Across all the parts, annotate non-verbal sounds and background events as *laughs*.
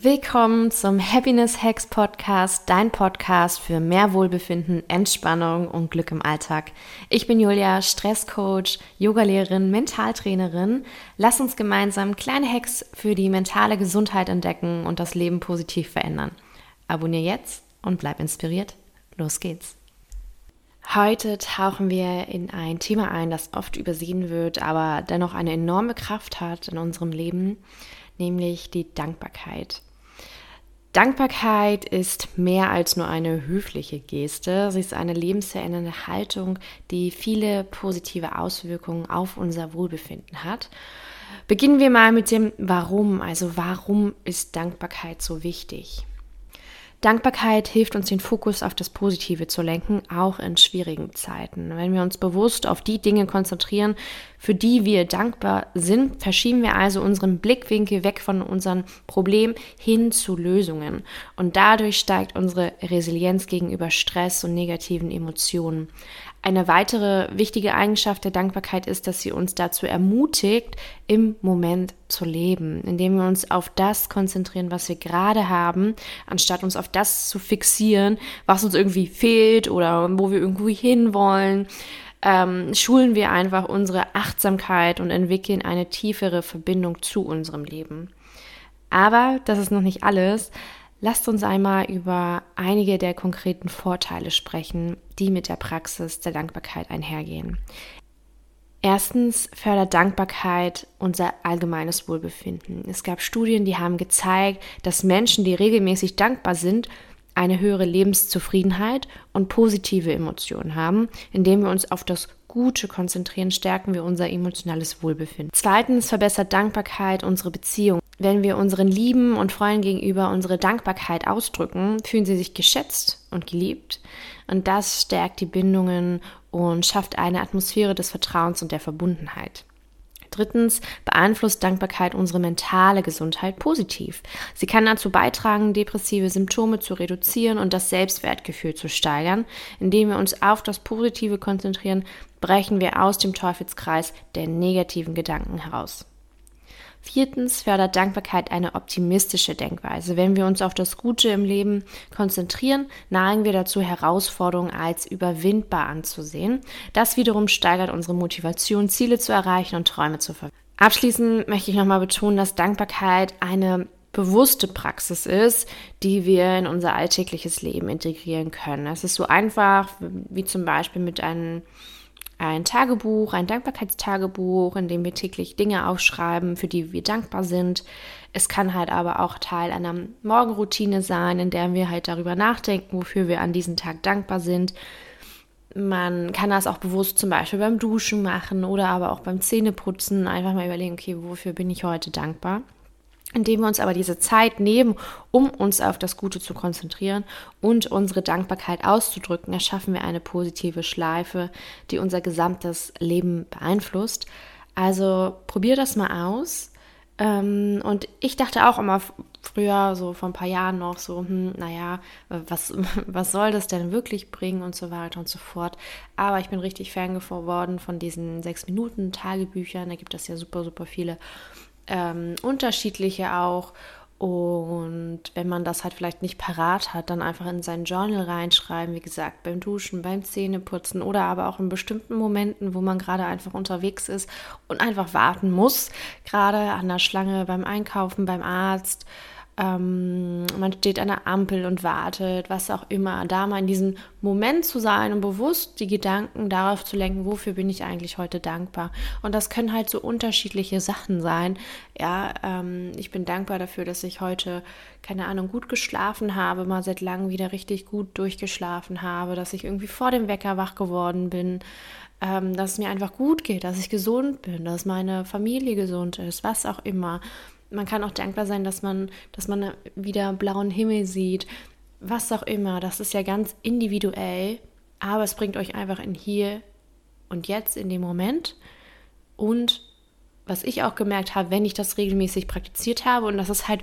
Willkommen zum Happiness Hacks Podcast, dein Podcast für mehr Wohlbefinden, Entspannung und Glück im Alltag. Ich bin Julia, Stresscoach, Yogalehrerin, Mentaltrainerin. Lass uns gemeinsam kleine Hacks für die mentale Gesundheit entdecken und das Leben positiv verändern. Abonnier jetzt und bleib inspiriert. Los geht's. Heute tauchen wir in ein Thema ein, das oft übersehen wird, aber dennoch eine enorme Kraft hat in unserem Leben, nämlich die Dankbarkeit. Dankbarkeit ist mehr als nur eine höfliche Geste. Sie ist eine lebensverändernde Haltung, die viele positive Auswirkungen auf unser Wohlbefinden hat. Beginnen wir mal mit dem Warum. Also warum ist Dankbarkeit so wichtig? Dankbarkeit hilft uns, den Fokus auf das Positive zu lenken, auch in schwierigen Zeiten. Wenn wir uns bewusst auf die Dinge konzentrieren, für die wir dankbar sind, verschieben wir also unseren Blickwinkel weg von unseren Problemen hin zu Lösungen. Und dadurch steigt unsere Resilienz gegenüber Stress und negativen Emotionen. Eine weitere wichtige Eigenschaft der Dankbarkeit ist, dass sie uns dazu ermutigt, im Moment zu leben, indem wir uns auf das konzentrieren, was wir gerade haben, anstatt uns auf das zu fixieren, was uns irgendwie fehlt oder wo wir irgendwie hinwollen. Ähm, schulen wir einfach unsere Achtsamkeit und entwickeln eine tiefere Verbindung zu unserem Leben. Aber das ist noch nicht alles. Lasst uns einmal über einige der konkreten Vorteile sprechen, die mit der Praxis der Dankbarkeit einhergehen. Erstens fördert Dankbarkeit unser allgemeines Wohlbefinden. Es gab Studien, die haben gezeigt, dass Menschen, die regelmäßig dankbar sind, eine höhere Lebenszufriedenheit und positive Emotionen haben. Indem wir uns auf das Gute konzentrieren, stärken wir unser emotionales Wohlbefinden. Zweitens verbessert Dankbarkeit unsere Beziehung. Wenn wir unseren Lieben und Freunden gegenüber unsere Dankbarkeit ausdrücken, fühlen sie sich geschätzt und geliebt. Und das stärkt die Bindungen und schafft eine Atmosphäre des Vertrauens und der Verbundenheit. Drittens beeinflusst Dankbarkeit unsere mentale Gesundheit positiv. Sie kann dazu beitragen, depressive Symptome zu reduzieren und das Selbstwertgefühl zu steigern. Indem wir uns auf das Positive konzentrieren, brechen wir aus dem Teufelskreis der negativen Gedanken heraus. Viertens fördert Dankbarkeit eine optimistische Denkweise. Wenn wir uns auf das Gute im Leben konzentrieren, neigen wir dazu, Herausforderungen als überwindbar anzusehen. Das wiederum steigert unsere Motivation, Ziele zu erreichen und Träume zu verwirklichen. Abschließend möchte ich nochmal betonen, dass Dankbarkeit eine bewusste Praxis ist, die wir in unser alltägliches Leben integrieren können. Es ist so einfach, wie zum Beispiel mit einem ein Tagebuch, ein Dankbarkeitstagebuch, in dem wir täglich Dinge aufschreiben, für die wir dankbar sind. Es kann halt aber auch Teil einer Morgenroutine sein, in der wir halt darüber nachdenken, wofür wir an diesem Tag dankbar sind. Man kann das auch bewusst zum Beispiel beim Duschen machen oder aber auch beim Zähneputzen einfach mal überlegen, okay, wofür bin ich heute dankbar? Indem wir uns aber diese Zeit nehmen, um uns auf das Gute zu konzentrieren und unsere Dankbarkeit auszudrücken, erschaffen wir eine positive Schleife, die unser gesamtes Leben beeinflusst. Also probier das mal aus. Ähm, und ich dachte auch immer früher, so vor ein paar Jahren noch, so, hm, naja, was, *laughs* was soll das denn wirklich bringen und so weiter und so fort. Aber ich bin richtig Fan geworden von diesen sechs Minuten Tagebüchern. Da gibt es ja super, super viele ähm, unterschiedliche auch. Und wenn man das halt vielleicht nicht parat hat, dann einfach in sein Journal reinschreiben, wie gesagt, beim Duschen, beim Zähneputzen oder aber auch in bestimmten Momenten, wo man gerade einfach unterwegs ist und einfach warten muss, gerade an der Schlange beim Einkaufen, beim Arzt ähm, man steht an der Ampel und wartet, was auch immer, da mal in diesem Moment zu sein und bewusst die Gedanken darauf zu lenken, wofür bin ich eigentlich heute dankbar. Und das können halt so unterschiedliche Sachen sein. Ja, ähm, ich bin dankbar dafür, dass ich heute, keine Ahnung, gut geschlafen habe, mal seit langem wieder richtig gut durchgeschlafen habe, dass ich irgendwie vor dem Wecker wach geworden bin. Ähm, dass es mir einfach gut geht, dass ich gesund bin, dass meine Familie gesund ist, was auch immer man kann auch dankbar sein, dass man, dass man wieder blauen Himmel sieht, was auch immer. Das ist ja ganz individuell, aber es bringt euch einfach in hier und jetzt in dem Moment. Und was ich auch gemerkt habe, wenn ich das regelmäßig praktiziert habe, und das ist halt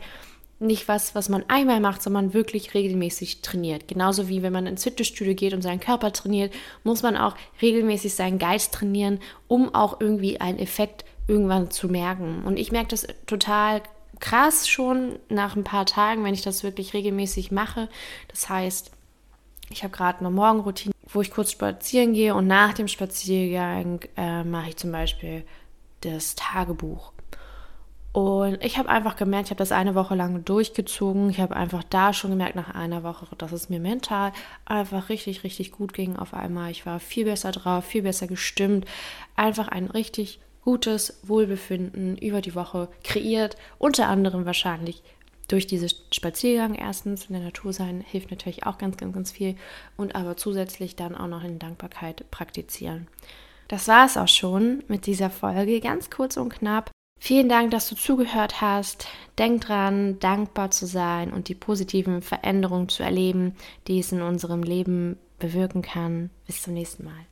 nicht was, was man einmal macht, sondern wirklich regelmäßig trainiert. Genauso wie wenn man ins Fitnessstudio geht und seinen Körper trainiert, muss man auch regelmäßig seinen Geist trainieren, um auch irgendwie einen Effekt zu irgendwann zu merken. Und ich merke das total krass schon nach ein paar Tagen, wenn ich das wirklich regelmäßig mache. Das heißt, ich habe gerade eine Morgenroutine, wo ich kurz spazieren gehe und nach dem Spaziergang äh, mache ich zum Beispiel das Tagebuch. Und ich habe einfach gemerkt, ich habe das eine Woche lang durchgezogen. Ich habe einfach da schon gemerkt nach einer Woche, dass es mir mental einfach richtig, richtig gut ging auf einmal. Ich war viel besser drauf, viel besser gestimmt. Einfach ein richtig gutes Wohlbefinden über die Woche kreiert. Unter anderem wahrscheinlich durch diesen Spaziergang erstens in der Natur sein hilft natürlich auch ganz, ganz, ganz viel und aber zusätzlich dann auch noch in Dankbarkeit praktizieren. Das war es auch schon mit dieser Folge, ganz kurz und knapp. Vielen Dank, dass du zugehört hast. Denk dran, dankbar zu sein und die positiven Veränderungen zu erleben, die es in unserem Leben bewirken kann. Bis zum nächsten Mal.